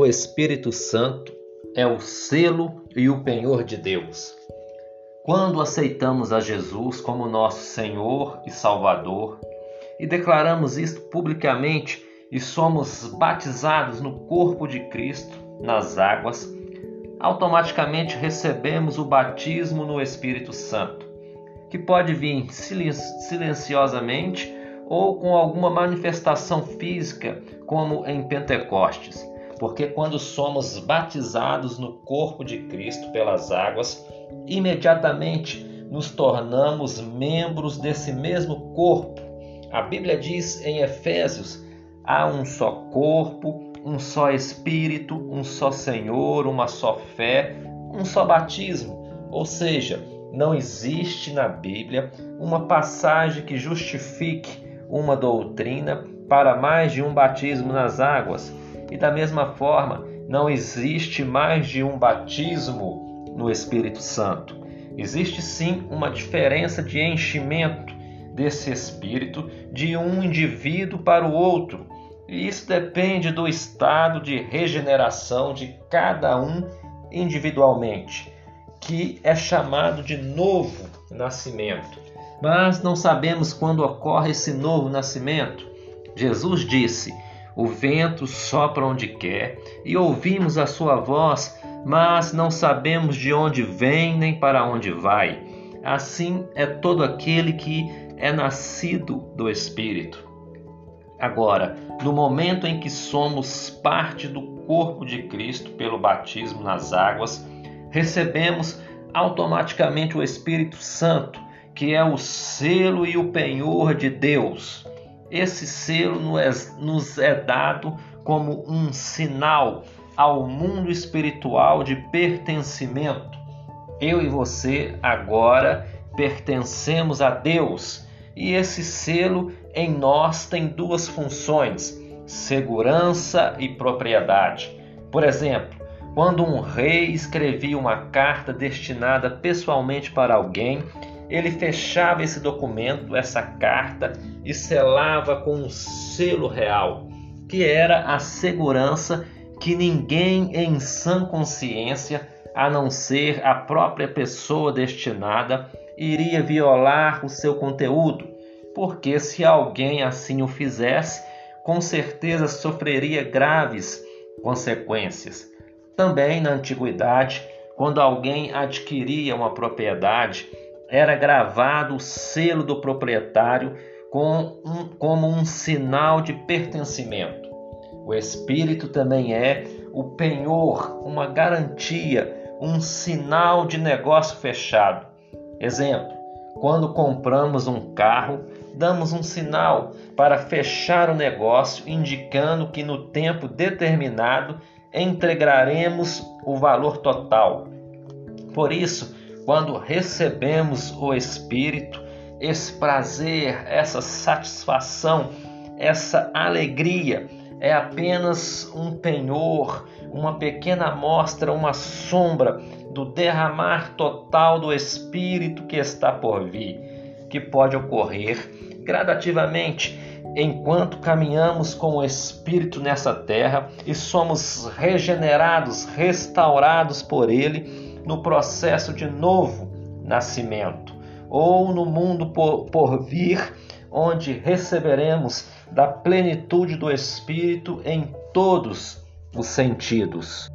O Espírito Santo é o selo e o penhor de Deus. Quando aceitamos a Jesus como nosso Senhor e Salvador e declaramos isto publicamente e somos batizados no corpo de Cristo, nas águas, automaticamente recebemos o batismo no Espírito Santo, que pode vir silenciosamente ou com alguma manifestação física, como em Pentecostes porque quando somos batizados no corpo de Cristo pelas águas, imediatamente nos tornamos membros desse mesmo corpo. A Bíblia diz em Efésios: há um só corpo, um só Espírito, um só Senhor, uma só fé, um só batismo. Ou seja, não existe na Bíblia uma passagem que justifique uma doutrina para mais de um batismo nas águas. E da mesma forma, não existe mais de um batismo no Espírito Santo. Existe sim uma diferença de enchimento desse Espírito de um indivíduo para o outro. E isso depende do estado de regeneração de cada um individualmente, que é chamado de novo nascimento. Mas não sabemos quando ocorre esse novo nascimento. Jesus disse: o vento sopra onde quer e ouvimos a sua voz, mas não sabemos de onde vem nem para onde vai. Assim é todo aquele que é nascido do Espírito. Agora, no momento em que somos parte do corpo de Cristo pelo batismo nas águas, recebemos automaticamente o Espírito Santo, que é o selo e o penhor de Deus. Esse selo nos é dado como um sinal ao mundo espiritual de pertencimento. Eu e você agora pertencemos a Deus e esse selo em nós tem duas funções: segurança e propriedade. Por exemplo, quando um rei escrevia uma carta destinada pessoalmente para alguém, ele fechava esse documento, essa carta, e selava com um selo real, que era a segurança que ninguém em sã consciência, a não ser a própria pessoa destinada, iria violar o seu conteúdo, porque se alguém assim o fizesse, com certeza sofreria graves consequências. Também na antiguidade, quando alguém adquiria uma propriedade, era gravado o selo do proprietário com um, como um sinal de pertencimento. O espírito também é o penhor, uma garantia, um sinal de negócio fechado. Exemplo: quando compramos um carro, damos um sinal para fechar o negócio, indicando que no tempo determinado entregaremos o valor total. Por isso, quando recebemos o Espírito, esse prazer, essa satisfação, essa alegria é apenas um penhor, uma pequena amostra, uma sombra do derramar total do Espírito que está por vir, que pode ocorrer gradativamente enquanto caminhamos com o Espírito nessa terra e somos regenerados, restaurados por Ele no processo de novo nascimento, ou no mundo por, por vir, onde receberemos da plenitude do Espírito em todos os sentidos.